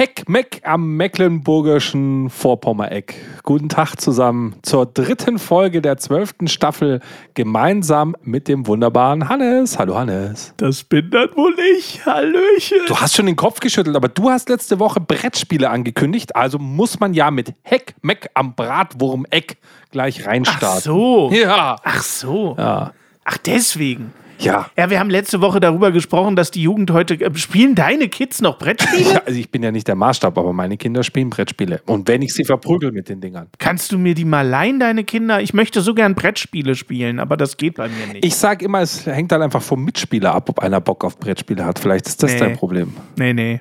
Heckmeck am mecklenburgischen Vorpommereck. Guten Tag zusammen zur dritten Folge der zwölften Staffel gemeinsam mit dem wunderbaren Hannes. Hallo Hannes. Das bin dann wohl ich. Hallöchen. Du hast schon den Kopf geschüttelt, aber du hast letzte Woche Brettspiele angekündigt, also muss man ja mit Heckmeck am Bratwurmeck gleich reinstarten. Ach so. Ja. Ach so. Ja. Ach deswegen. Ja. Ja, wir haben letzte Woche darüber gesprochen, dass die Jugend heute. Äh, spielen deine Kids noch Brettspiele? Ja, also ich bin ja nicht der Maßstab, aber meine Kinder spielen Brettspiele. Und wenn ich sie verprügel mit den Dingern. Kannst du mir die mal leihen, deine Kinder? Ich möchte so gern Brettspiele spielen, aber das geht bei mir nicht. Ich sag immer, es hängt dann einfach vom Mitspieler ab, ob einer Bock auf Brettspiele hat. Vielleicht ist das Nee. dein Problem. Nee, nee.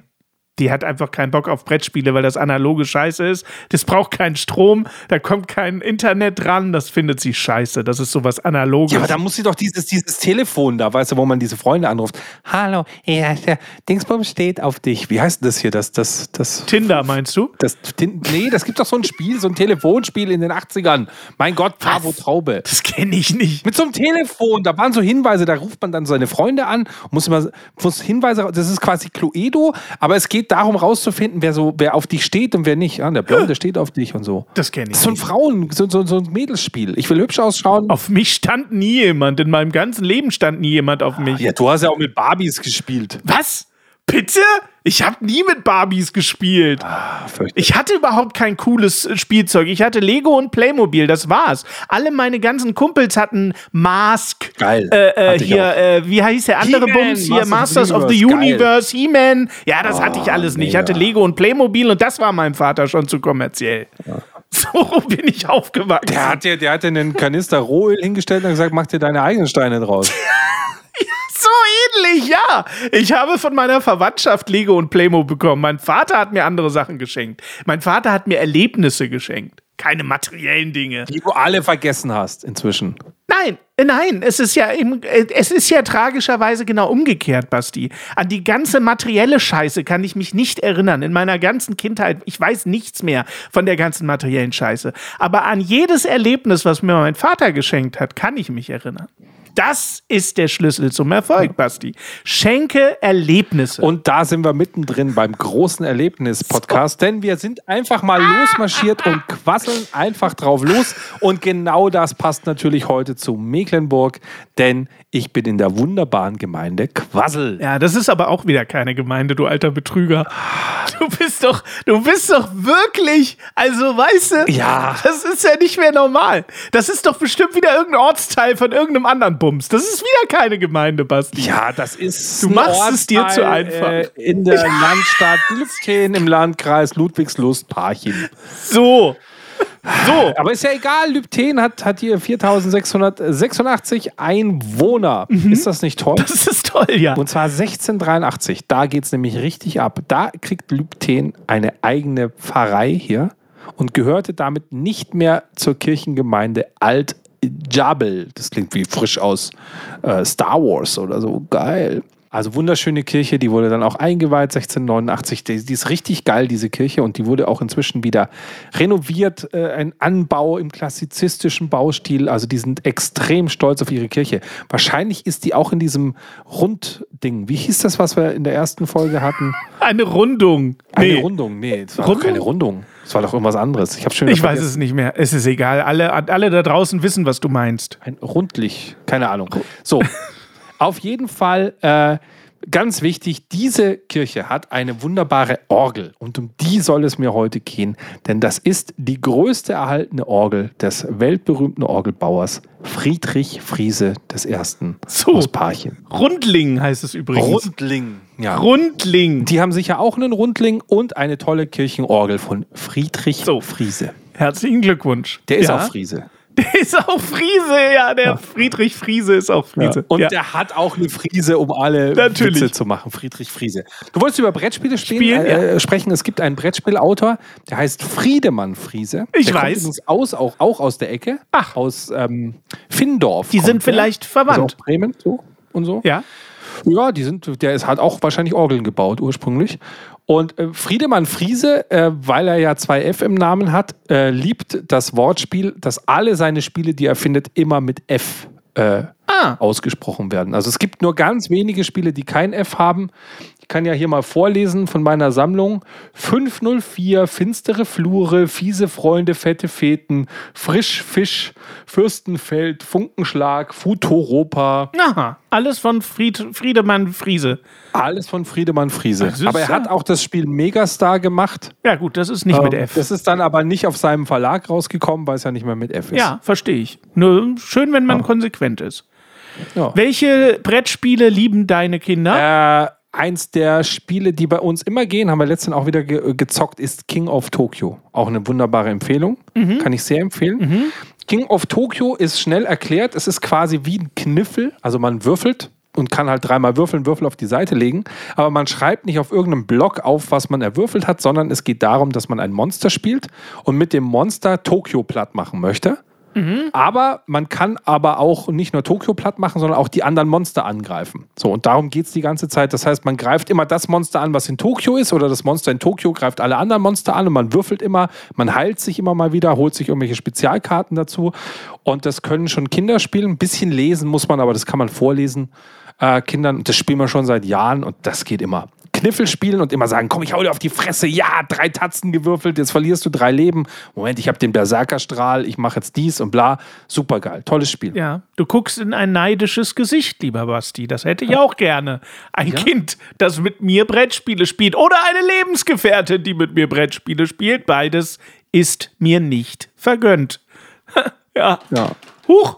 Die hat einfach keinen Bock auf Brettspiele, weil das analoge Scheiße ist. Das braucht keinen Strom, da kommt kein Internet dran. Das findet sie scheiße. Das ist sowas Analoges. Ja, aber da muss sie doch dieses, dieses Telefon da, weißt du, wo man diese Freunde anruft. Hallo, ja, der Dingsbum steht auf dich. Wie heißt denn das hier? Das, das, das. Tinder meinst du? Das, Tin- nee, das gibt doch so ein Spiel, so ein Telefonspiel in den 80ern. Mein Gott, Bravo Traube. Das kenne ich nicht. Mit so einem Telefon, da waren so Hinweise, da ruft man dann seine Freunde an, muss immer muss Hinweise, das ist quasi Cluedo, aber es geht darum rauszufinden, wer so, wer auf dich steht und wer nicht. Ja, der Blonde steht auf dich und so. Das kenne ich Das ist so ein. Frauen, so, so, so ein Mädelsspiel. Ich will hübsch ausschauen. Auf mich stand nie jemand. In meinem ganzen Leben stand nie jemand auf mich. Ja, du hast ja auch mit Barbies gespielt. Was? Bitte? Ich habe nie mit Barbies gespielt. Fürchterlich. Ich hatte überhaupt kein cooles äh, Spielzeug. Ich hatte Lego und Playmobil, das war's. Alle meine ganzen Kumpels hatten Mask. Geil. Äh, äh, hier, auch. äh, wie heißt der andere Bums? Hier, Masters Masters of the Universe, Universe, He-Man. Ja, das hatte ich Oh, alles nicht. Ich hatte Lego und Playmobil und das war meinem Vater schon zu kommerziell. So bin ich aufgewachsen. Der hat dir, der hat dir einen Kanister Rohöl hingestellt und gesagt, mach dir deine eigenen Steine draus. So ähnlich, ja. Ich habe von meiner Verwandtschaft Lego und Playmo bekommen. Mein Vater hat mir andere Sachen geschenkt. Mein Vater hat mir Erlebnisse geschenkt. Keine materiellen Dinge. Die du alle vergessen hast inzwischen. Nein, äh, nein, es ist ja im, äh, es ist ja tragischerweise genau umgekehrt, Basti. An die ganze materielle Scheiße kann ich mich nicht erinnern. In meiner ganzen Kindheit, ich weiß nichts mehr von der ganzen materiellen Scheiße. Aber an jedes Erlebnis, was mir mein Vater geschenkt hat, kann ich mich erinnern. Das ist der Schlüssel zum Erfolg, Basti. Schenke Erlebnisse. Und da sind wir mittendrin beim großen Erlebnis-Podcast, denn wir sind einfach mal losmarschiert und quasseln einfach drauf los. Und genau das passt natürlich heute zu Mecklenburg, denn ich bin in der wunderbaren Gemeinde Quassel. Ja, das ist aber auch wieder keine Gemeinde, du alter Betrüger. Du bist doch, du bist doch wirklich, also weißt du, Ja. das ist ja nicht mehr normal. Das ist doch bestimmt wieder irgendein Ortsteil von irgendeinem anderen Bums. Das ist wieder keine Gemeinde, Basti. Ja, das ist. Du machst es dir zu Ortsteil, einfach. Äh, in der Landstadt Lübchen im Landkreis Ludwigslust-Parchim. So. So. Aber ist ja egal, Lübten hat, hat hier 4686 Einwohner. Mhm. Ist das nicht toll? Das ist toll, ja. Und zwar 1683. Da geht es nämlich richtig ab. Da kriegt Lübten eine eigene Pfarrei hier und gehörte damit nicht mehr zur Kirchengemeinde Alt Jabel. Das klingt wie frisch aus äh, Star Wars oder so. Geil. Also wunderschöne Kirche, die wurde dann auch eingeweiht 1689. Die, die ist richtig geil, diese Kirche, und die wurde auch inzwischen wieder renoviert. Äh, ein Anbau im klassizistischen Baustil. Also die sind extrem stolz auf ihre Kirche. Wahrscheinlich ist die auch in diesem Rundding. Wie hieß das, was wir in der ersten Folge hatten? Eine Rundung. Eine Nee, Rundung. Nee, es war Rundung? keine Rundung. Es war doch irgendwas anderes. Ich habe schon ich weiß es nicht mehr. Es ist egal. Alle, alle da draußen wissen, was du meinst. Ein Rundlich, keine Ahnung. So, auf jeden Fall äh, ganz wichtig, diese Kirche hat eine wunderbare Orgel und um die soll es mir heute gehen, denn das ist die größte erhaltene Orgel des weltberühmten Orgelbauers Friedrich Friese I. So. aus Parchim. Rundling heißt es übrigens. Rundling. Ja. Rundling. Die haben sicher auch einen Rundling und eine tolle Kirchenorgel von Friedrich So. Friese. Herzlichen Glückwunsch. Der ist Ja. auch Friese. Der ist auch Friese, ja. Der Friedrich Friese ist auch Friese. Und ja. der hat auch eine Friese, um alle Natürlich. Witze zu machen. Friedrich Friese. Du wolltest über Brettspiele spielen, Spielen, äh, sprechen. Es gibt einen Brettspielautor, der heißt Friedemann Friese. Ich der weiß. Kommt aus, auch, auch aus der Ecke. Ach. Aus ähm, Findorf. Die sind der. vielleicht Also verwandt. auch Bremen so und so. ja. Ja, die sind, der ist, hat auch wahrscheinlich Orgeln gebaut ursprünglich. Und äh, Friedemann Friese, äh, weil er ja zwei F im Namen hat, äh, liebt das Wortspiel, dass alle seine Spiele, die er findet, immer mit F äh, Ah. ausgesprochen werden. Also es gibt nur ganz wenige Spiele, die kein F haben. Ich kann ja hier mal vorlesen von meiner Sammlung. 504, finstere Flure, fiese Freunde, fette Feten, Frischfisch, Fürstenfeld, Funkenschlag, Futoropa. Aha. Alles von Fried, Friedemann Friese. Alles von Friedemann Friese. Ist Aber er ja- hat auch das Spiel Megastar gemacht. Ja, gut, das ist nicht mit Ähm, F. Das ist dann aber nicht auf seinem Verlag rausgekommen, weil es ja nicht mehr mit F ist. ja, verstehe ich. Nur schön, wenn man konsequent ist. Ja. Welche Brettspiele lieben deine Kinder? Äh, eins der Spiele, die bei uns immer gehen, haben wir letztens auch wieder ge gezockt, ist King of Tokyo. Auch eine wunderbare Empfehlung. Mhm. Kann ich sehr empfehlen. King of Tokyo ist schnell erklärt. Es ist quasi wie ein Kniffel. Also man würfelt und kann halt dreimal würfeln, Würfel auf die Seite legen. Aber man schreibt nicht auf irgendeinem Block auf, was man erwürfelt hat, sondern es geht darum, dass man ein Monster spielt und mit dem Monster Tokio platt machen möchte. Aber man kann aber auch nicht nur Tokio platt machen, sondern auch die anderen Monster angreifen. So, und darum geht es die ganze Zeit. Das heißt, man greift immer das Monster an, was in Tokio ist, oder das Monster in Tokio greift alle anderen Monster an und man würfelt immer, man heilt sich immer mal wieder, holt sich irgendwelche Spezialkarten dazu. Und das können schon Kinder spielen. Ein bisschen lesen muss man, aber das kann man vorlesen. Äh, Kindern, das spielen wir schon seit Jahren und das geht immer. Kniffel spielen und immer sagen, komm, ich hau dir auf die Fresse, ja, drei Tatzen gewürfelt, jetzt verlierst du drei Leben. Moment, ich habe den Berserkerstrahl, ich mache jetzt dies und bla. Super geil, tolles Spiel. Ja, du guckst in ein neidisches Gesicht, lieber Basti. Das hätte ich auch gerne. Ein Kind, das mit mir Brettspiele spielt. Oder eine Lebensgefährtin, die mit mir Brettspiele spielt. Beides ist mir nicht vergönnt. ja. Ja. Huch!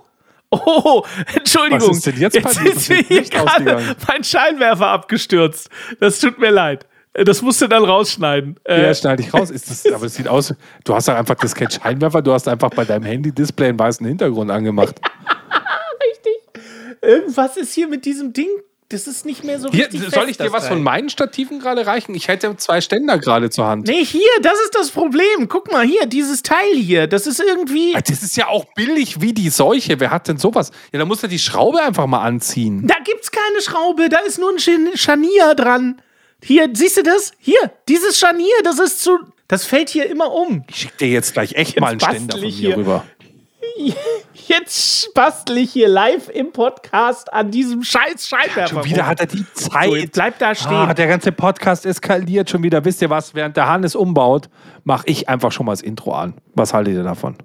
Oh, Entschuldigung. Was ist denn jetzt passiert? ist mir hier gerade mein Scheinwerfer abgestürzt. Das tut mir leid. Das musst du dann rausschneiden. Äh, Ja, schneide ich raus. Ist das, aber es sieht aus, du hast doch einfach das kein Scheinwerfer, du hast einfach bei deinem Handy-Display einen weißen Hintergrund angemacht. irgendwas ist hier mit diesem Ding. Das ist nicht mehr so Hier, richtig soll ich fest, dir das was Teil. von meinen Stativen gerade reichen? Ich hätte zwei Ständer gerade zur Hand. Nee, hier, das ist das Problem. Guck mal, hier, dieses Teil hier, das ist irgendwie. Ah, Das ist ja auch billig wie die Seuche. Wer hat denn sowas? Ja, da muss er die Schraube einfach mal anziehen. Da gibt's keine Schraube, da ist nur ein Scharnier dran. Hier, siehst du das? Hier, dieses Scharnier, das ist zu. Das fällt hier immer um. Ich schick dir jetzt gleich echt mal einen Ständer von ich mir hier. rüber. Jetzt bastel ich hier live im Podcast an diesem scheiß Scheinwerfer. Schon wieder hat er die so, Zeit. bleib da stehen. Ah, der ganze Podcast eskaliert schon wieder. Wisst ihr was? Während der Hannes umbaut, mache ich einfach schon mal das Intro an. Was haltet ihr davon?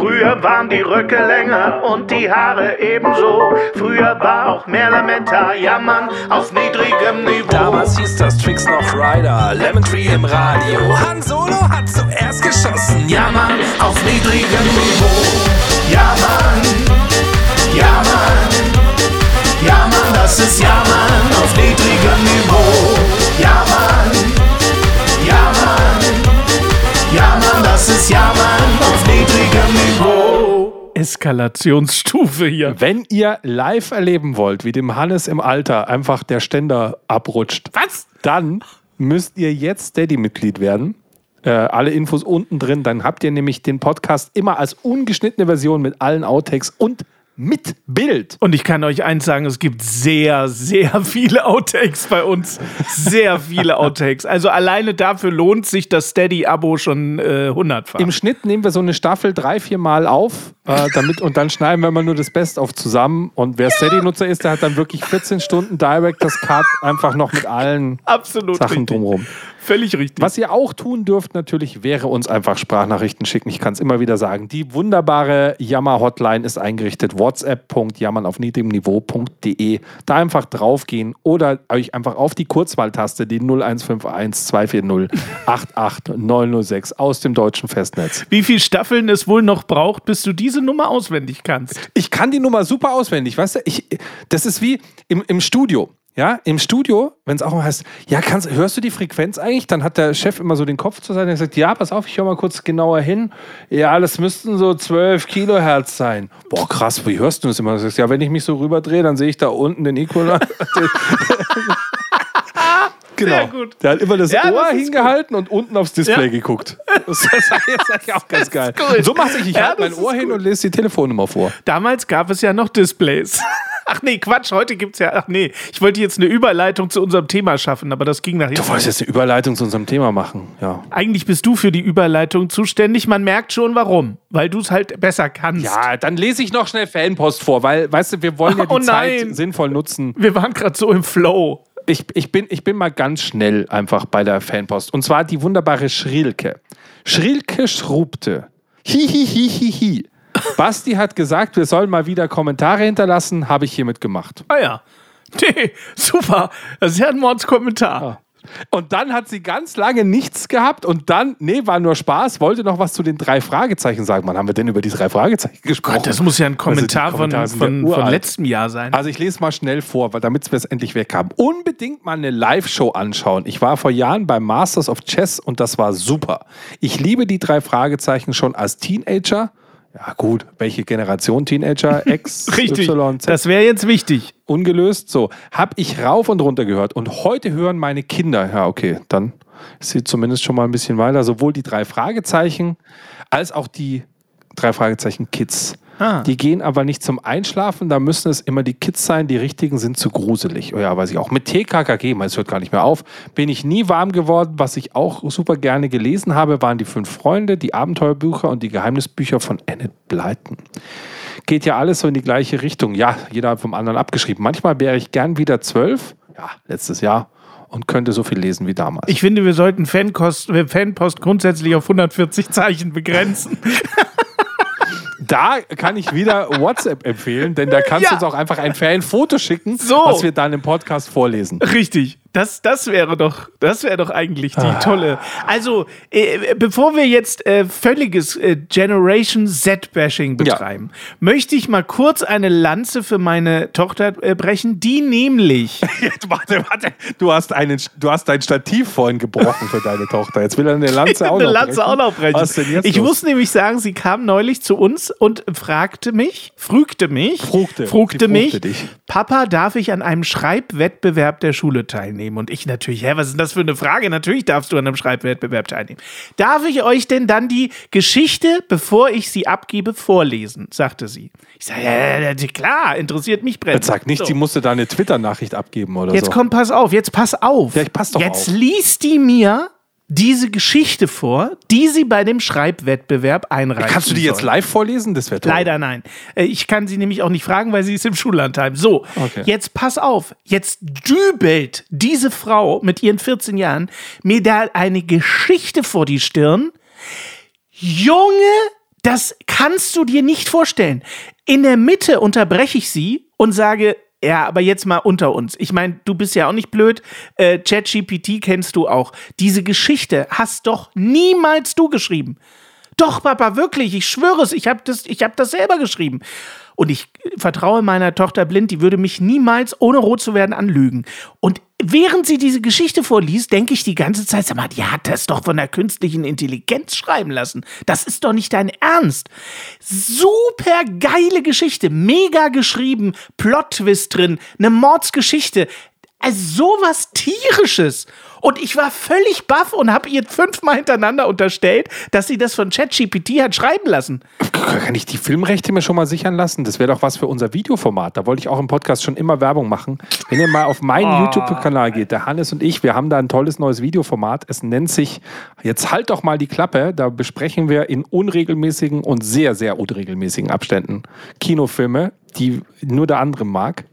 Früher waren die Röcke länger und die Haare ebenso. Früher war auch mehr Lametta, jammern auf niedrigem Niveau. Damals hieß das Tricks noch Rider, Lemon Tree im Radio. Han Solo hat zuerst geschossen, ja Jammern auf niedrigem Niveau. Ja, Mann, ja, Mann, ja, Mann, das ist Jammern auf niedrigem Niveau. Ja, Mann, ja, Mann, ja, Mann, das ist Jammern. Eskalationsstufe hier. Wenn ihr live erleben wollt, wie dem Hannes im Alter einfach der Ständer abrutscht, Was? dann müsst ihr jetzt Steady-Mitglied werden. Äh, alle Infos unten drin. Dann habt ihr nämlich den Podcast immer als ungeschnittene Version mit allen Outtakes und mit Bild. Und ich kann euch eins sagen, es gibt sehr, sehr viele Outtakes bei uns. Sehr viele Outtakes. Also alleine dafür lohnt sich das Steady-Abo schon äh, hundertfach. Im Schnitt nehmen wir so eine Staffel drei, vier Mal auf, äh, damit und dann schneiden wir mal nur das Best-of zusammen. Und wer Steady-Nutzer ist, der hat dann wirklich 14 Stunden Director's Cut einfach noch mit allen Absolut Sachen richtig. drumherum. Völlig richtig. Was ihr auch tun dürft, natürlich, wäre uns einfach Sprachnachrichten schicken. Ich kann es immer wieder sagen. Die wunderbare Jammer-Hotline ist eingerichtet. whatsapp.jammern auf niedrigem Niveau.de. Da einfach draufgehen oder euch einfach auf die Kurzwahltaste, die 0151 240 88906 aus dem deutschen Festnetz. Wie viele Staffeln es wohl noch braucht, bis du diese Nummer auswendig kannst? Ich kann die Nummer super auswendig, weißt du? Ich, das ist wie im, im Studio. Ja, im Studio, wenn es auch mal heißt, ja, kannst, hörst du die Frequenz eigentlich? Dann hat der Chef immer so den Kopf zur Seite und sagt, ja, pass auf, ich höre mal kurz genauer hin. Ja, das müssten so 12 Kilohertz sein. Boah, krass, wie hörst du das immer? Du sagst, ja, wenn ich mich so rüberdrehe, dann sehe ich da unten den Equalizer. genau. Sehr gut. Der hat immer das Ja, Ohr das hingehalten und unten aufs Display Ja. geguckt. Das ist eigentlich auch ganz geil. gut. So mache ich, ich Ja, halte mein Ohr hin gut. und lese die Telefonnummer vor. Damals gab es ja noch Displays. Ach nee, Quatsch, heute gibt's ja. Ach nee, ich wollte jetzt eine Überleitung zu unserem Thema schaffen, aber das ging nach Du wolltest jetzt eine Überleitung zu unserem Thema machen. Ja. Eigentlich bist du für die Überleitung zuständig. Man merkt schon warum, weil du es halt besser kannst. Ja, dann lese ich noch schnell Fanpost vor, weil, weißt du, wir wollen ja die Oh Zeit sinnvoll nutzen. Wir waren gerade so im Flow. Ich, ich, bin, ich bin mal ganz schnell einfach bei der Fanpost. Und zwar die wunderbare Schrilke. Schrilke schrubte. Hihihihihi. Basti hat gesagt, wir sollen mal wieder Kommentare hinterlassen, habe ich hiermit gemacht. Ah ja. Nee, super. Das ist ja ein Mordskommentar. Und dann hat sie ganz lange nichts gehabt und dann, nee, war nur Spaß, wollte noch was zu den drei Fragezeichen sagen. Wann haben wir denn über die drei Fragezeichen gesprochen? Gott, das muss ja ein Kommentar Also die Kommentare von, von, von letztem Jahr sein. Also ich lese mal schnell vor, damit wir es endlich weg haben. Unbedingt mal eine Live-Show anschauen. Ich war vor Jahren beim Masters of Chess und das war super. Ich liebe die drei Fragezeichen schon als Teenager. Ja gut, welche Generation Teenager? X, Richtig. Y, Z, Das wäre jetzt wichtig. ungelöst. So, habe ich rauf und runter gehört und heute hören meine Kinder. Ja, okay, dann ist sie zumindest schon mal ein bisschen weiter. Sowohl die drei Fragezeichen als auch die drei Fragezeichen Kids. Ah. Die gehen aber nicht zum Einschlafen, da müssen es immer die Kids sein, die richtigen sind zu gruselig. Oh ja, weiß ich auch. Mit TKKG, es hört gar nicht mehr auf, bin ich nie warm geworden. Was ich auch super gerne gelesen habe, waren die fünf Freunde, die Abenteuerbücher und die Geheimnisbücher von Annette Blyton. Geht ja alles so in die gleiche Richtung. Ja, jeder hat vom anderen abgeschrieben. Manchmal wäre ich gern wieder zwölf, ja, letztes Jahr, und könnte so viel lesen wie damals. Ich finde, wir sollten Fanpost, äh, Fanpost grundsätzlich auf 140 Zeichen begrenzen. Da kann ich wieder WhatsApp empfehlen, denn da kannst du Ja. uns auch einfach ein Fan-Foto schicken, So. was wir dann im Podcast vorlesen. Richtig. Das, das wäre doch, das wäre doch eigentlich die Ah. tolle. Also, äh, bevor wir jetzt äh, völliges äh, Generation Z-Bashing betreiben, möchte ich mal kurz eine Lanze für meine Tochter äh, brechen, die nämlich. Jetzt, warte, warte. Du hast, einen, du hast dein Stativ vorhin gebrochen für deine Tochter. Jetzt will er eine Lanze auch eine noch Lanze brechen. auch noch brechen. Was denn jetzt ich los? muss nämlich sagen, sie kam neulich zu uns und fragte mich, frügte mich, Frugte. frugte mich, frugte dich. Papa, darf ich an einem Schreibwettbewerb der Schule teilnehmen? Und ich natürlich, hä, was ist denn das für eine Frage? Natürlich darfst du an einem Schreibwettbewerb teilnehmen. Darf ich euch denn dann die Geschichte, bevor ich sie abgebe, vorlesen? sagte sie. Ich sage, ja, ja, klar, interessiert mich brennend. Jetzt sag nicht, So. die musste da eine Twitter-Nachricht abgeben oder Jetzt so. komm, pass auf, jetzt pass auf. Ja, ich pass doch jetzt auf. liest die mir diese Geschichte vor, die sie bei dem Schreibwettbewerb einreichen Kannst du die jetzt live vorlesen? Das wäre. Leider nein. Äh, Ich kann sie nämlich auch nicht fragen, weil sie ist im Schullandheim. So, Okay. jetzt pass auf. Jetzt dübelt diese Frau mit ihren 14 Jahren mir da eine Geschichte vor die Stirn. Junge, das kannst du dir nicht vorstellen. In der Mitte unterbreche ich sie und sage, ja, aber jetzt mal unter uns. Ich meine, du bist ja auch nicht blöd. Äh, ChatGPT kennst du auch. Diese Geschichte hast doch niemals du geschrieben. Doch, Papa, wirklich, ich schwöre es, ich habe das, hab das selber geschrieben. Und ich vertraue meiner Tochter blind, die würde mich niemals, ohne rot zu werden, anlügen. Und während sie diese Geschichte vorliest, denke ich die ganze Zeit, sag mal, die hat das doch von der künstlichen Intelligenz schreiben lassen. Das ist doch nicht dein Ernst. Super geile Geschichte, mega geschrieben, Plot-Twist drin, eine Mordsgeschichte. Also sowas tierisches. Und ich war völlig baff und habe ihr fünfmal hintereinander unterstellt, dass sie das von ChatGPT hat schreiben lassen. Kann ich die Filmrechte mir schon mal sichern lassen? Das wäre doch was für unser Videoformat. Da wollte ich auch im Podcast schon immer Werbung machen. Wenn ihr mal auf meinen Ah. YouTube-Kanal geht, der Hannes und ich, wir haben da ein tolles neues Videoformat. Es nennt sich, jetzt halt doch mal die Klappe, da besprechen wir in unregelmäßigen und sehr, sehr unregelmäßigen Abständen Kinofilme, die nur der andere mag.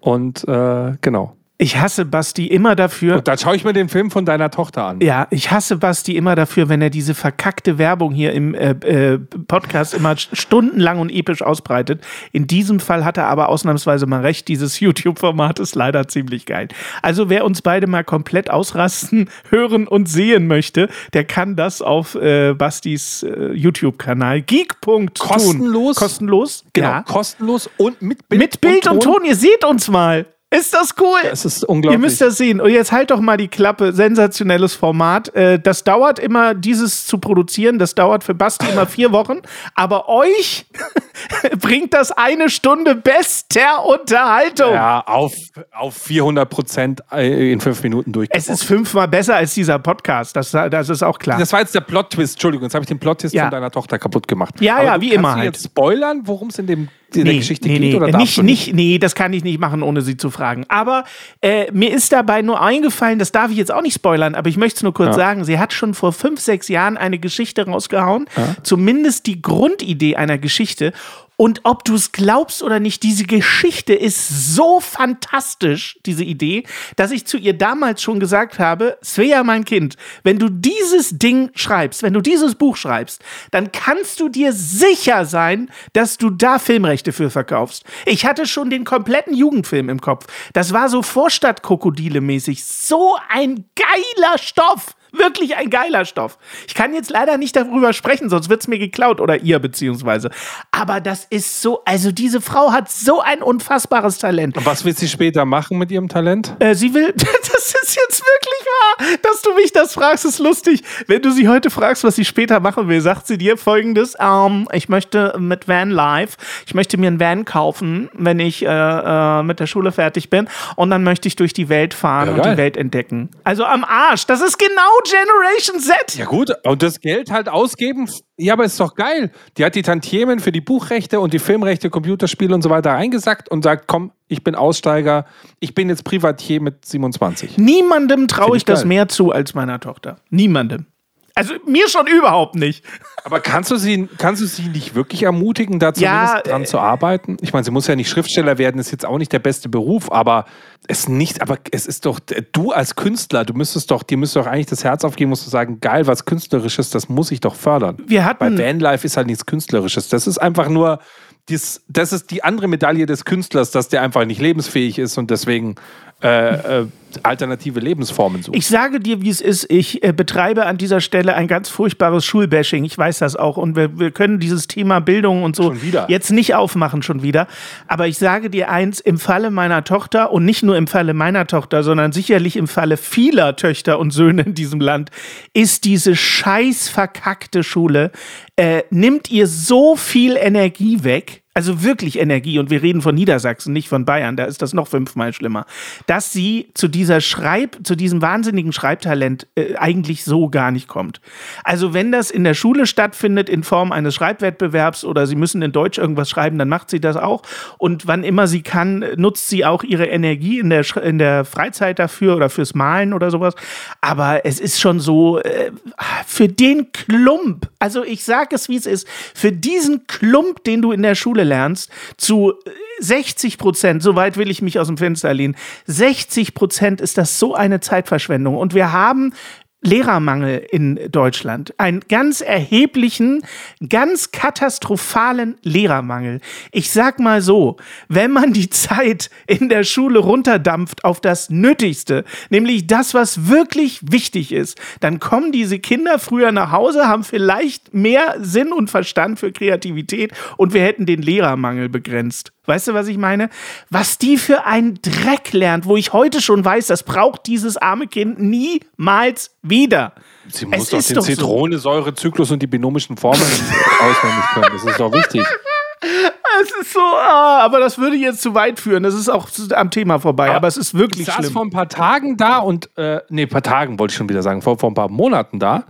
Und äh, genau. Ich hasse Basti immer dafür. Und dann schaue ich mir den Film von deiner Tochter an. Ja, ich hasse Basti immer dafür, wenn er diese verkackte Werbung hier im äh, äh, Podcast immer st- stundenlang und episch ausbreitet. In diesem Fall hat er aber ausnahmsweise mal recht. Dieses YouTube-Format ist leider ziemlich geil. Also wer uns beide mal komplett ausrasten, hören und sehen möchte, der kann das auf äh, Bastis äh, YouTube-Kanal geek.tun. Kostenlos? Kostenlos? Genau, Ja. kostenlos und mit Bild, Mit Bild und Ton. Ihr seht uns mal. Ist das cool? Es ist unglaublich. Ihr müsst das sehen. Und jetzt halt doch mal die Klappe. Sensationelles Format. Äh, Das dauert immer, dieses zu produzieren, das dauert für Basti immer vier Wochen. Aber euch bringt das eine Stunde bester Unterhaltung. ja, auf, auf 400 Prozent in fünf Minuten durch. Es ist fünfmal besser als dieser Podcast. Das, das ist auch klar. Das war jetzt der Plot-Twist. Entschuldigung, jetzt habe ich den Plot-Twist Ja. von deiner Tochter kaputt gemacht. Ja, Aber ja, wie kannst immer du halt. jetzt spoilern, worum es in, dem, der Geschichte nee, geht? nee, oder nicht, nicht, nee, das kann ich nicht machen, ohne sie zu fragen. Aber äh, mir ist dabei nur eingefallen, das darf ich jetzt auch nicht spoilern, aber ich möchte es nur kurz Ja. sagen, sie hat schon vor fünf, sechs Jahren eine Geschichte rausgehauen, zumindest die Grundidee einer Geschichte. Und ob du es glaubst oder nicht, diese Geschichte ist so fantastisch, diese Idee, dass ich zu ihr damals schon gesagt habe, Svea, mein Kind, wenn du dieses Ding schreibst, wenn du dieses Buch schreibst, dann kannst du dir sicher sein, dass du da Filmrechte für verkaufst. Ich hatte schon den kompletten Jugendfilm im Kopf. Das war so Vorstadtkrokodile-mäßig. So ein geiler Stoff. Wirklich ein geiler Stoff. Ich kann jetzt leider nicht darüber sprechen, sonst wird es mir geklaut oder ihr beziehungsweise. Aber das ist so, also diese Frau hat so ein unfassbares Talent. Was will sie später machen mit ihrem Talent? Äh, sie will, das ist jetzt wirklich wahr, dass du mich das fragst, ist lustig. Wenn du sie heute fragst, was sie später machen will, sagt sie dir folgendes: ähm, Ich möchte mit Van Life, ich möchte mir einen Van kaufen, wenn ich äh, äh, mit der Schule fertig bin, und dann möchte ich durch die Welt fahren Ja, und geil. die Welt entdecken. Also am Arsch. Das ist genau Generation Z. Ja gut, und das Geld halt ausgeben, ja, aber ist doch geil. Die hat die Tantiemen für die Buchrechte und die Filmrechte, Computerspiele und so weiter eingesackt und sagt, komm, ich bin Aussteiger, ich bin jetzt Privatier mit 27. Niemandem traue ich ich das mehr zu als meiner Tochter. Niemandem. Also mir schon überhaupt nicht. Aber kannst du sie, kannst du sie nicht wirklich ermutigen, da Ja, zumindest dran äh, zu arbeiten? Ich meine, sie muss ja nicht Schriftsteller werden, ist jetzt auch nicht der beste Beruf, aber es nicht, aber es ist doch, du als Künstler, du müsstest doch, dir müsste doch eigentlich das Herz aufgeben, musst du sagen, geil, was Künstlerisches, das muss ich doch fördern. Wir hatten- Bei Vanlife ist halt nichts Künstlerisches. Das ist einfach nur, dies, das ist die andere Medaille des Künstlers, dass der einfach nicht lebensfähig ist und deswegen äh, äh, alternative Lebensformen sucht. Ich sage dir, wie es ist. Ich äh, betreibe an dieser Stelle ein ganz furchtbares Schulbashing. Ich weiß das auch. Und wir, wir können dieses Thema Bildung und so jetzt nicht aufmachen, schon wieder. Aber ich sage dir eins: im Falle meiner Tochter und nicht nur im Falle meiner Tochter, sondern sicherlich im Falle vieler Töchter und Söhne in diesem Land, ist diese scheiß verkackte Schule, äh, nimmt ihr so viel Energie weg. Also wirklich Energie, und wir reden von Niedersachsen, nicht von Bayern, da ist das noch fünfmal schlimmer, dass sie zu dieser Schreib, zu diesem wahnsinnigen Schreibtalent äh, eigentlich so gar nicht kommt. Also wenn das in der Schule stattfindet in Form eines Schreibwettbewerbs oder sie müssen in Deutsch irgendwas schreiben, dann macht sie das auch. Und wann immer sie kann, nutzt sie auch ihre Energie in der, in der Freizeit dafür oder fürs Malen oder sowas. Aber es ist schon so, äh, für den Klump, also ich sage es wie es ist, für diesen Klump, den du in der Schule lernst, zu äh, 60 Prozent, so weit will ich mich aus dem Fenster lehnen, 60 Prozent ist das so eine Zeitverschwendung. Und wir haben Lehrermangel in Deutschland. Einen ganz erheblichen, ganz katastrophalen Lehrermangel. Ich sag mal so, wenn man die Zeit in der Schule runterdampft auf das Nötigste, nämlich das, was wirklich wichtig ist, dann kommen diese Kinder früher nach Hause, haben vielleicht mehr Sinn und Verstand für Kreativität und wir hätten den Lehrermangel begrenzt. Weißt du, was ich meine? Was die für einen Dreck lernt, wo ich heute schon weiß, das braucht dieses arme Kind niemals wieder. Sie Es muss doch den doch so. Zitronensäurezyklus und die binomischen Formeln auswendig können. Das ist doch wichtig. Es ist so, ah, aber das würde jetzt zu weit führen. Das ist auch am Thema vorbei, aber, es ist Ich wirklich saß schlimm. vor ein paar Tagen da und, äh, nee, paar Tagen wollte ich schon wieder sagen, vor, vor ein paar Monaten da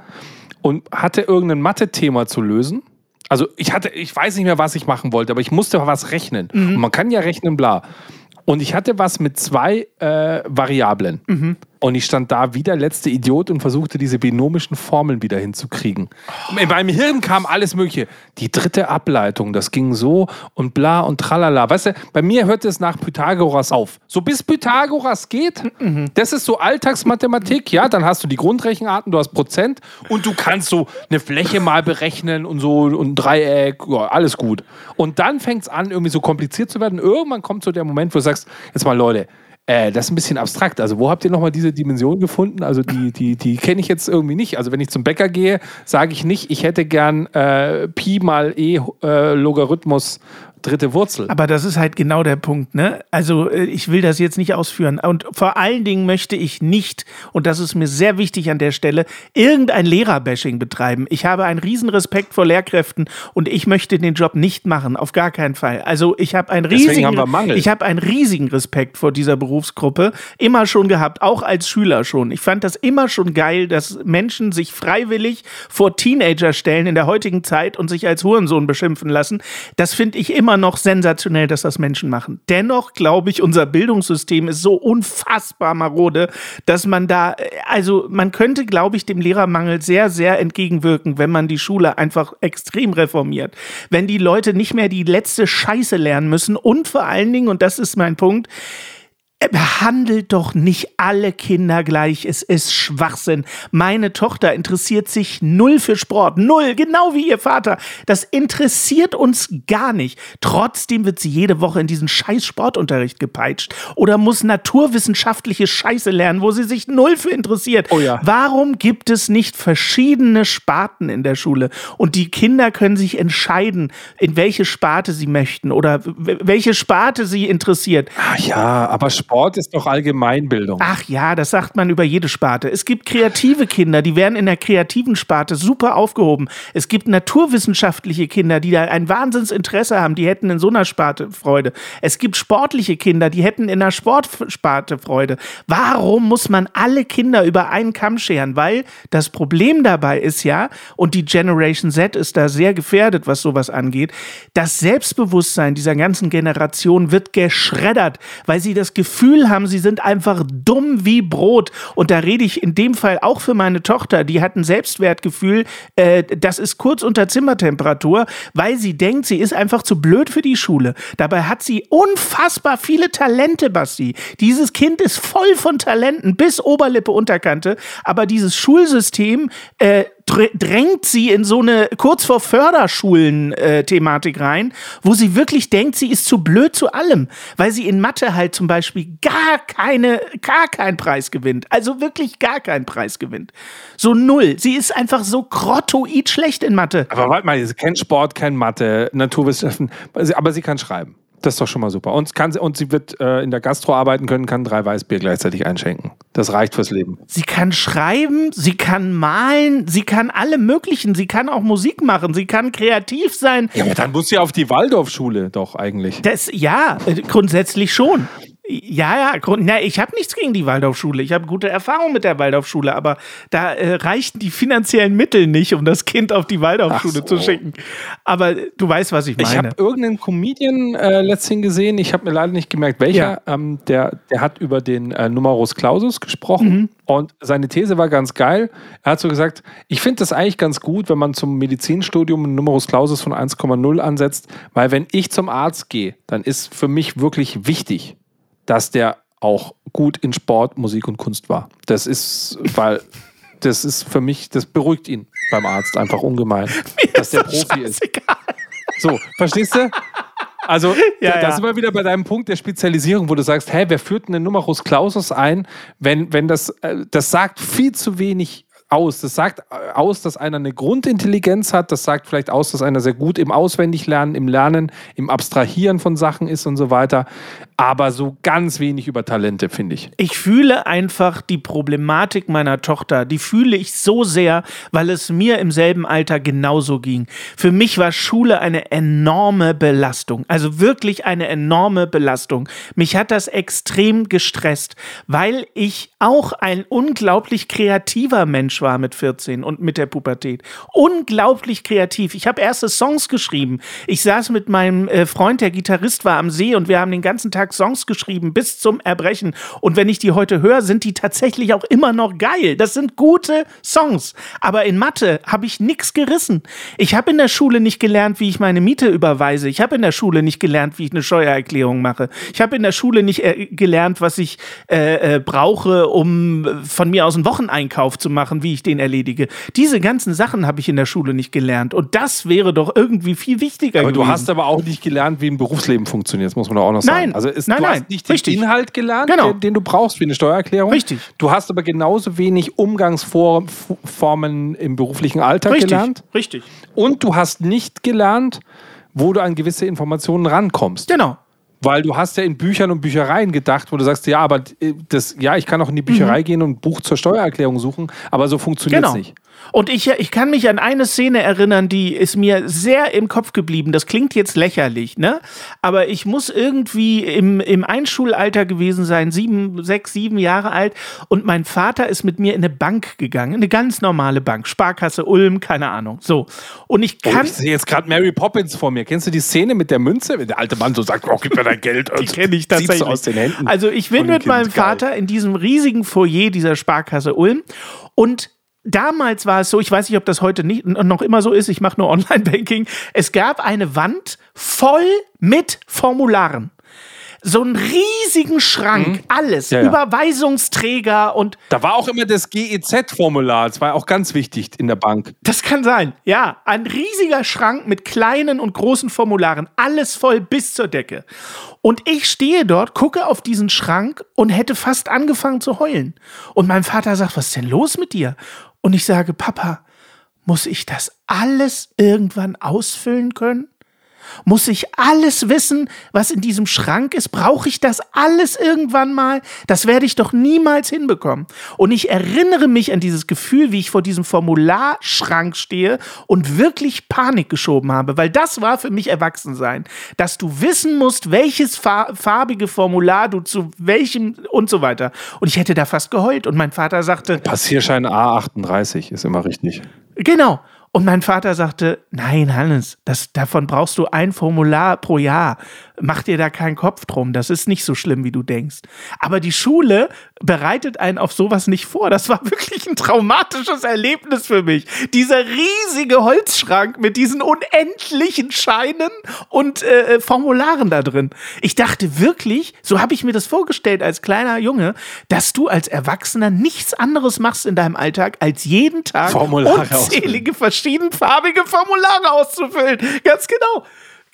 und hatte irgendein Mathe-Thema zu lösen. Also ich hatte, ich weiß nicht mehr, was ich machen wollte, aber ich musste was rechnen. Und man kann ja rechnen, bla. Und ich hatte was mit zwei äh, Variablen. Und ich stand da wie der letzte Idiot und versuchte, diese binomischen Formeln wieder hinzukriegen. In meinem Hirn kam alles Mögliche. Die dritte Ableitung, das ging so und bla und tralala. Weißt du, bei mir hört es nach Pythagoras auf. So bis Pythagoras geht, das ist so Alltagsmathematik, ja, dann hast du die Grundrechenarten, du hast Prozent und du kannst so eine Fläche mal berechnen und so und ein Dreieck, ja, alles gut. Und dann fängt es an, irgendwie so kompliziert zu werden. Irgendwann kommt so der Moment, wo du sagst, jetzt mal Leute, äh, das ist ein bisschen abstrakt. Also, wo habt ihr nochmal diese Dimension gefunden? Also, die, die, die kenne ich jetzt irgendwie nicht. Also, wenn ich zum Bäcker gehe, sage ich nicht, ich hätte gern äh, Pi mal E äh, Logarithmus dritte Wurzel. Aber das ist halt genau der Punkt, ne? Also äh, ich will das jetzt nicht ausführen. Und vor allen Dingen möchte ich nicht, und das ist mir sehr wichtig an der Stelle, irgendein Lehrerbashing betreiben. Ich habe einen riesen Respekt vor Lehrkräften und ich möchte den Job nicht machen, auf gar keinen Fall. Also ich habe einen Deswegen riesigen, haben wir Mangel. ich habe einen riesigen Respekt vor dieser Berufsgruppe, immer schon gehabt, auch als Schüler schon. Ich fand das immer schon geil, dass Menschen sich freiwillig vor Teenager stellen in der heutigen Zeit und sich als Hurensohn beschimpfen lassen. Das finde ich immer noch sensationell, dass das Menschen machen. Dennoch glaube ich, unser Bildungssystem ist so unfassbar marode, dass man da, äh, also man könnte, glaube ich, dem Lehrermangel sehr, sehr entgegenwirken, wenn man die Schule einfach extrem reformiert. Wenn die Leute nicht mehr die letzte Scheiße lernen müssen und vor allen Dingen, und das ist mein Punkt, Behandelt doch nicht alle Kinder gleich. Es ist Schwachsinn. Meine Tochter interessiert sich null für Sport. Null. Genau wie ihr Vater. Das interessiert uns gar nicht. Trotzdem wird sie jede Woche in diesen scheiß Sportunterricht gepeitscht. Oder muss naturwissenschaftliche Scheiße lernen, wo sie sich null für interessiert. Oh ja. Warum gibt es nicht verschiedene Sparten in der Schule? Und die Kinder können sich entscheiden, in welche Sparte sie möchten oder welche Sparte sie interessiert. Ach ja, aber Sport ist doch Allgemeinbildung. Ach ja, das sagt man über jede Sparte. Es gibt kreative Kinder, die werden in der kreativen Sparte super aufgehoben. Es gibt naturwissenschaftliche Kinder, die da ein Wahnsinnsinteresse haben, die hätten in so einer Sparte Freude. Es gibt sportliche Kinder, die hätten in der Sportsparte Freude. Warum muss man alle Kinder über einen Kamm scheren? Weil das Problem dabei ist ja, und die Generation Z ist da sehr gefährdet, was sowas angeht, das Selbstbewusstsein dieser ganzen Generation wird geschreddert, weil sie das Gefühl haben, sie sind einfach dumm wie Brot. Und da rede ich in dem Fall auch für meine Tochter, die hat ein Selbstwertgefühl, äh, das ist kurz unter Zimmertemperatur, weil sie denkt, sie ist einfach zu blöd für die Schule. Dabei hat sie unfassbar viele Talente, Basti. Dieses Kind ist voll von Talenten, bis Oberlippe, Unterkante. Aber dieses Schulsystem äh, drängt sie in so eine kurz vor Förderschulen-Thematik rein, wo sie wirklich denkt, sie ist zu blöd zu allem, weil sie in Mathe halt zum Beispiel gar keine, gar keinen Preis gewinnt. Also wirklich gar keinen Preis gewinnt. So null. Sie ist einfach so grottoid schlecht in Mathe. Aber warte mal, sie kennt Sport, kennt Mathe, Naturwissenschaften, aber sie kann schreiben. Das ist doch schon mal super. Und, kann sie, und sie wird äh, in der Gastro arbeiten können, kann drei Weißbier gleichzeitig einschenken. Das reicht fürs Leben. Sie kann schreiben, sie kann malen, sie kann alle möglichen, sie kann auch Musik machen, sie kann kreativ sein. Ja, aber dann muss sie auf die Waldorfschule doch eigentlich. Das, ja, äh, grundsätzlich schon. Ja, ja, Grund, na, ich habe nichts gegen die Waldorfschule. Ich habe gute Erfahrungen mit der Waldorfschule, aber da äh, reichten die finanziellen Mittel nicht, um das Kind auf die Waldorfschule so. zu schicken. Aber du weißt, was ich Ich meine. habe irgendeinen Comedian äh, letztens gesehen, ich habe mir leider nicht gemerkt, welcher. Ähm, der, der hat über den äh, Numerus Clausus gesprochen und seine These war ganz geil. Er hat so gesagt, ich finde das eigentlich ganz gut, wenn man zum Medizinstudium einen Numerus Clausus von 1,0 ansetzt, weil wenn ich zum Arzt gehe, dann ist für mich wirklich wichtig, dass der auch gut in Sport, Musik und Kunst war. Das ist, weil das ist für mich, das beruhigt ihn beim Arzt einfach ungemein, dass der Profi ist. Scheißegal. So, verstehst du? Also, Ja, da, ja. sind wir wieder bei deinem Punkt der Spezialisierung, wo du sagst, hä, wer führt einen Numerus Clausus ein, wenn, wenn das, äh, das sagt viel zu wenig aus. Das sagt äh, aus, dass einer eine Grundintelligenz hat. Das sagt vielleicht aus, dass einer sehr gut im Auswendiglernen, im Lernen, im Abstrahieren von Sachen ist und so weiter. Aber so ganz wenig über Talente, finde ich. Ich fühle einfach die Problematik meiner Tochter, die fühle ich so sehr, weil es mir im selben Alter genauso ging. Für mich war Schule eine enorme Belastung, also wirklich eine enorme Belastung. Mich hat das extrem gestresst, weil ich auch ein unglaublich kreativer Mensch war mit 14 und mit der Pubertät. Unglaublich kreativ. Ich habe erste Songs geschrieben. Ich saß mit meinem äh, Freund, der Gitarrist war, am See und wir haben den ganzen Tag Songs geschrieben bis zum Erbrechen. Und wenn ich die heute höre, sind die tatsächlich auch immer noch geil. Das sind gute Songs. Aber in Mathe habe ich nichts gerissen. Ich habe in der Schule nicht gelernt, wie ich meine Miete überweise. Ich habe in der Schule nicht gelernt, wie ich eine Steuererklärung mache. Ich habe in der Schule nicht äh, gelernt, was ich äh, äh, brauche, um äh, von mir aus einen Wocheneinkauf zu machen, wie ich den erledige. Diese ganzen Sachen habe ich in der Schule nicht gelernt. Und das wäre doch irgendwie viel wichtiger Aber gewesen. du hast aber auch nicht gelernt, wie ein Berufsleben funktioniert, das muss man doch auch noch sagen. Nein. Also es, Nein, du nein. hast nicht den Richtig. Inhalt gelernt, Genau. den, den du brauchst für eine Steuererklärung. Richtig. Du hast aber genauso wenig Umgangsformen im beruflichen Alltag Richtig, gelernt. richtig. Und du hast nicht gelernt, wo du an gewisse Informationen rankommst. Genau. Weil du hast ja in Büchern und Büchereien gedacht, wo du sagst, ja, aber äh, das, ja, ich kann auch in die Bücherei gehen und ein Buch zur Steuererklärung suchen, aber so funktioniert es Genau. nicht. Und ich, ich kann mich an eine Szene erinnern, die ist mir sehr im Kopf geblieben. Das klingt jetzt lächerlich, ne? Aber ich muss irgendwie im, im Einschulalter gewesen sein, sieben, sechs, sieben Jahre alt. Und mein Vater ist mit mir in eine Bank gegangen, eine ganz normale Bank, Sparkasse Ulm, keine Ahnung. So. Und ich Oh, kann. ich sehe jetzt gerade Mary Poppins vor mir. Kennst du die Szene mit der Münze? Wenn der alte Mann so sagt, oh, gib mir dein Geld. Die kenne ich tatsächlich. aus den Händen. Also ich bin mit meinem Kind. Geil. Vater in diesem riesigen Foyer dieser Sparkasse Ulm und Damals war es so, ich weiß nicht, ob das heute nicht, noch immer so ist, ich mache nur Online-Banking. Es gab eine Wand voll mit Formularen. So einen riesigen Schrank, alles, Mhm. Ja, ja. Überweisungsträger und Da war auch immer das GEZ-Formular. Das war auch ganz wichtig in der Bank. Das kann sein. Ja, ein riesiger Schrank mit kleinen und großen Formularen, alles voll bis zur Decke. Und ich stehe dort, gucke auf diesen Schrank und hätte fast angefangen zu heulen. Und mein Vater sagt, was ist denn los mit dir? Und ich sage, Papa, muss ich das alles irgendwann ausfüllen können? Muss ich alles wissen, was in diesem Schrank ist? Brauche ich das alles irgendwann mal? Das werde ich doch niemals hinbekommen. Und ich erinnere mich an dieses Gefühl, wie ich vor diesem Formularschrank stehe und wirklich Panik geschoben habe, weil das war für mich Erwachsensein, dass du wissen musst, welches fa farbige Formular du zu welchem und so weiter. Und ich hätte da fast geheult und mein Vater sagte, Passierschein A38 ist immer richtig. Genau. Und mein Vater sagte, nein, Hannes, das, davon brauchst du ein Formular pro Jahr. Mach dir da keinen Kopf drum. Das ist nicht so schlimm, wie du denkst. Aber die Schule bereitet einen auf sowas nicht vor. Das war wirklich ein traumatisches Erlebnis für mich. Dieser riesige Holzschrank mit diesen unendlichen Scheinen und äh, Formularen da drin. Ich dachte wirklich, so habe ich mir das vorgestellt als kleiner Junge, dass du als Erwachsener nichts anderes machst in deinem Alltag, als jeden Tag Formulare unzählige verschiedenfarbige Formulare auszufüllen. Ganz genau.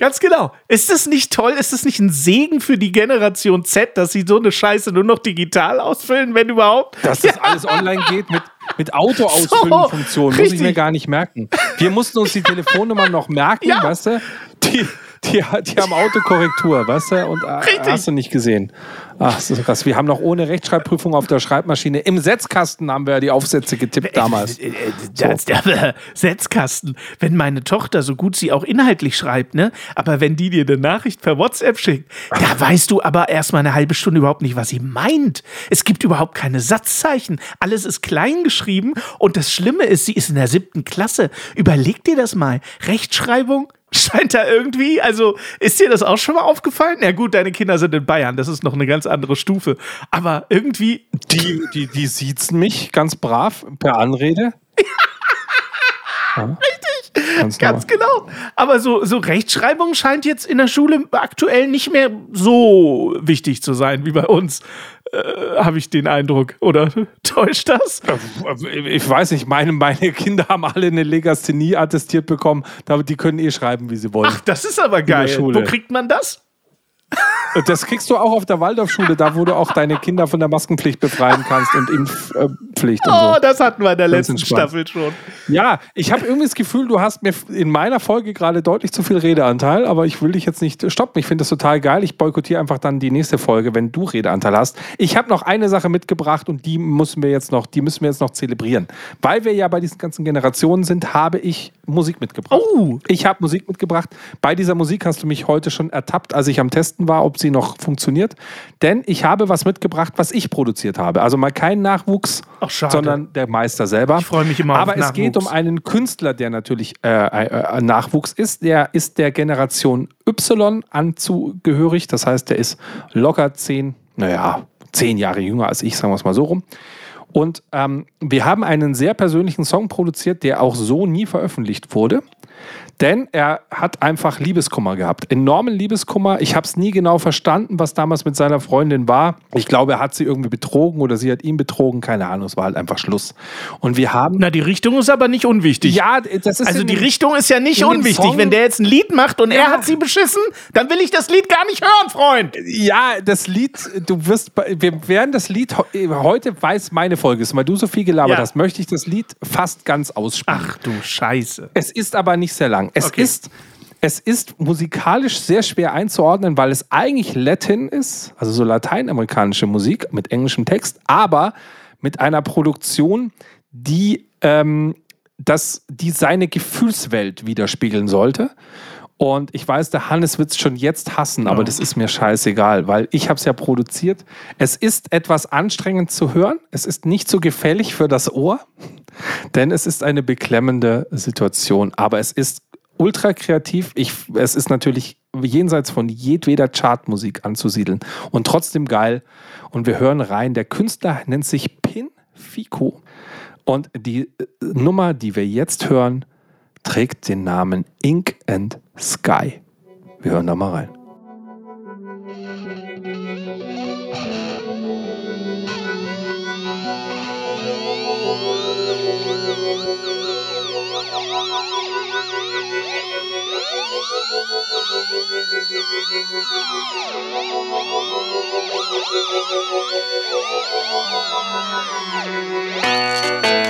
Ganz genau. Ist das nicht toll? Ist das nicht ein Segen für die Generation Z, dass sie so eine Scheiße nur noch digital ausfüllen, wenn überhaupt? Dass das alles online geht mit, mit Autoausfüllen-Funktion, muss ich mir gar nicht merken. Wir mussten uns die Telefonnummer noch merken, Ja. weißt du? Die, die, die haben Autokorrektur, weißt du? Und äh, Richtig. hast du nicht gesehen. Ach, das ist krass. Wir haben noch ohne Rechtschreibprüfung auf der Schreibmaschine im Setzkasten haben wir die Aufsätze getippt damals. Äh, äh, Das, der Setzkasten, wenn meine Tochter, so gut sie auch inhaltlich schreibt, ne, aber wenn die dir eine Nachricht per WhatsApp schickt, da weißt du aber erstmal eine halbe Stunde überhaupt nicht, was sie meint. Es gibt überhaupt keine Satzzeichen. Alles ist klein geschrieben und das Schlimme ist, sie ist in der siebten Klasse. Überleg dir das mal. Rechtschreibung scheint da irgendwie, also ist dir das auch schon mal aufgefallen? Ja gut, deine Kinder sind in Bayern, das ist noch eine ganz andere Stufe. Aber irgendwie Die, die, die siezen mich ganz brav per Anrede. Richtig. Ganz, Ganz genau. Aber so, so Rechtschreibung scheint jetzt in der Schule aktuell nicht mehr so wichtig zu sein wie bei uns. Äh, Habe ich den Eindruck. Oder täuscht das? Ich weiß nicht, meine, meine Kinder haben alle eine Legasthenie attestiert bekommen. Die können eh schreiben, wie sie wollen. Ach, das ist aber geil. Wo kriegt man das? Das kriegst du auch auf der Waldorfschule, da wo du auch deine Kinder von der Maskenpflicht befreien kannst und Impfpflicht und Oh, so. das hatten wir in der Ganz letzten entspannt. Staffel schon. Ja, ich habe irgendwie das Gefühl, du hast mir in meiner Folge gerade deutlich zu viel Redeanteil, aber ich will dich jetzt nicht stoppen. Ich finde das total geil. Ich boykottiere einfach dann die nächste Folge, wenn du Redeanteil hast. Ich habe noch eine Sache mitgebracht und die müssen wir jetzt noch, die müssen wir jetzt noch zelebrieren. Weil wir ja bei diesen ganzen Generationen sind, habe ich Musik mitgebracht. Oh. Ich habe Musik mitgebracht. Bei dieser Musik hast du mich heute schon ertappt, als ich am Testen war, ob sie noch funktioniert. Denn ich habe was mitgebracht, was ich produziert habe. Also mal kein Nachwuchs, Ach, sondern der Meister selber. Ich freue mich immer auf Aber es geht um Nachwuchs. einen Künstler, der natürlich äh, äh, Nachwuchs ist. Der ist der Generation Y anzugehörig. Das heißt, der ist locker zehn, naja, zehn Jahre jünger als ich, sagen wir es mal so rum. Und ähm, wir haben einen sehr persönlichen Song produziert, der auch so nie veröffentlicht wurde. Denn er hat einfach Liebeskummer gehabt. Enormen Liebeskummer. Ich habe es nie genau verstanden, was damals mit seiner Freundin war. Ich glaube, er hat sie irgendwie betrogen oder sie hat ihn betrogen. Keine Ahnung, es war halt einfach Schluss. Und wir haben. Na, die Richtung ist aber nicht unwichtig. ja, das ist Also die Richtung ist ja nicht unwichtig. Wenn der jetzt ein Lied macht und er Ja. hat sie beschissen, dann will ich das Lied gar nicht hören, Freund. Ja, das Lied, du wirst, wir werden das Lied, he- heute weiß meine Folge ist, weil du so viel gelabert Ja. hast, möchte ich das Lied fast ganz ausspielen. Ach du Scheiße. Es ist aber nicht sehr lang. Es Okay. ist Es ist musikalisch sehr schwer einzuordnen, weil es eigentlich Latin ist, also so lateinamerikanische Musik mit englischem Text, aber mit einer Produktion, die, ähm, das, die seine Gefühlswelt widerspiegeln sollte. Und ich weiß, der Hannes wird es schon jetzt hassen, aber das ist mir scheißegal, weil ich habe es ja produziert. Es ist etwas anstrengend zu hören. Es ist nicht so gefällig für das Ohr, denn es ist eine beklemmende Situation. Aber es ist ultra kreativ. Ich, es ist natürlich jenseits von jedweder Chartmusik anzusiedeln und trotzdem geil. Und wir hören rein. Der Künstler nennt sich Pin Fico. Und die äh, Nummer, die wir jetzt hören, trägt den Namen Ink and Sky. Wir hören da mal rein. Thank you.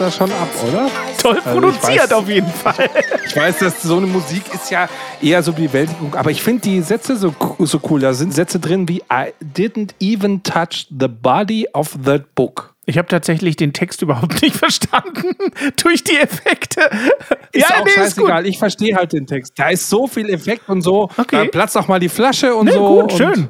Da schon ab, oder? Toll Also produziert weiß- auf jeden Fall. Ich weiß, dass so eine Musik ist ja eher so Bewältigung, aber ich finde die Sätze so, so cool. Da sind Sätze drin wie I didn't even touch the body of that book. Ich habe tatsächlich den Text überhaupt nicht verstanden durch die Effekte. Ist auch nee, scheißegal. Ich verstehe halt den Text. Da ist so viel Effekt und so. Okay. Da platzt auch mal die Flasche und Nee, so. gut, schön.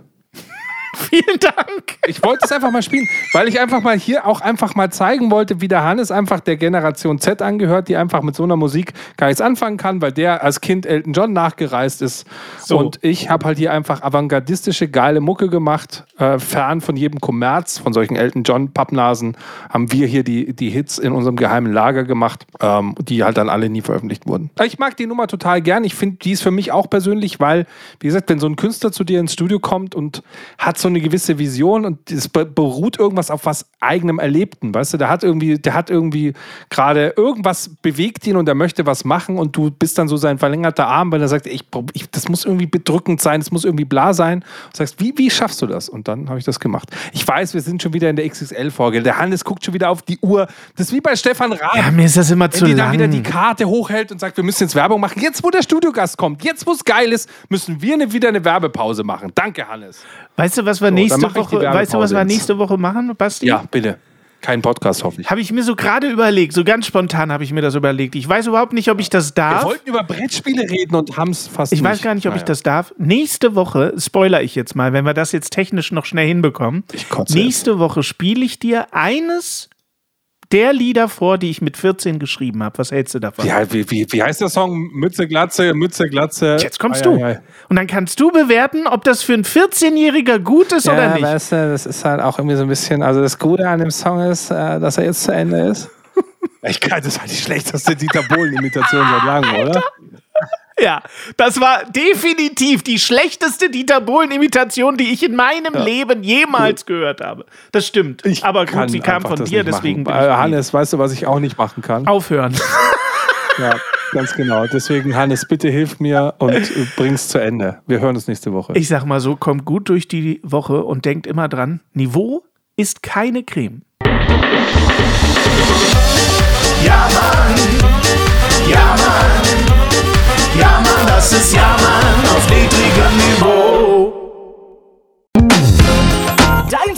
Vielen Dank. Ich wollte es einfach mal spielen, weil ich einfach mal hier auch einfach mal zeigen wollte, wie der Hannes einfach der Generation Z angehört, die einfach mit so einer Musik gar nichts anfangen kann, weil der als Kind Elton John nachgereist ist. So. Und ich habe halt hier einfach avantgardistische, geile Mucke gemacht, äh, fern von jedem Kommerz, von solchen Elton John Pappnasen, haben wir hier die, die Hits in unserem geheimen Lager gemacht, ähm, die halt dann alle nie veröffentlicht wurden. Ich mag die Nummer total gern. Ich finde, die ist für mich auch persönlich, weil, wie gesagt, wenn so ein Künstler zu dir ins Studio kommt und hat so eine gewisse Vision und es be- beruht irgendwas auf was eigenem Erlebten, weißt du, der hat irgendwie, der hat irgendwie gerade irgendwas bewegt ihn und er möchte was machen und du bist dann so sein verlängerter Arm, weil er sagt, ich, ich, das muss irgendwie bedrückend sein, es muss irgendwie bla sein. Und sagst, wie, wie schaffst du das? Und dann habe ich das gemacht. Ich weiß, wir sind schon wieder in der XXL-Folge. Der Hannes guckt schon wieder auf die Uhr. Das ist wie bei Stefan Raab. Ja, mir ist das immer zu die dann wieder die lang. Karte hochhält und sagt, wir müssen jetzt Werbung machen. Jetzt, wo der Studiogast kommt, jetzt, wo es geil ist, müssen wir eine, wieder eine Werbepause machen. Danke, Hannes. Weißt du, was wir dann nächste ich Woche, weißt du, was wir nächste Woche machen, Basti? Ja, bitte. Kein Podcast, hoffe ich. Habe ich mir so gerade überlegt, so ganz spontan habe ich mir das überlegt. Ich weiß überhaupt nicht, ob ich das Wir darf. wollten über Brettspiele reden und haben es fast Ich weiß gar nicht, ob ich Naja. das darf. Nächste Woche, spoiler ich jetzt mal, wenn wir das jetzt technisch noch schnell hinbekommen. Ich kotze Nächste Woche spiele ich dir eines der Lieder vor, die ich mit 14 geschrieben habe. Was hältst du davon? Ja, wie, wie, wie heißt der Song? Mütze, Glatze, Mütze, Glatze. Jetzt kommst Ei, du. ei, ei. Und dann kannst du bewerten, ob das für einen 14-Jähriger gut ist oder Ja, nicht. weißt du, das ist halt auch irgendwie so ein bisschen, also das Gute an dem Song ist, äh, dass er jetzt zu Ende ist. Ich kann, das ist halt die schlechteste Dieter Bohlen-Imitation seit langem, oder? Ja, das war definitiv die schlechteste Dieter Bohlen-Imitation, die ich in meinem Leben jemals gehört habe. Das stimmt. Aber gut, sie kam von dir, deswegen bin ich Äh, lieb. Hannes, weißt du, was ich auch nicht machen kann? aufhören. Ja, ganz genau. Deswegen, Hannes, bitte hilf mir und äh, bring's zu Ende. Wir hören uns nächste Woche. Ich sag mal so, kommt gut durch die Woche und denkt immer dran, Niveau ist keine Creme. Ja, Mann. Ja, Mann. Ja, Mann, das ist Ja, Mann auf niedrigem Niveau.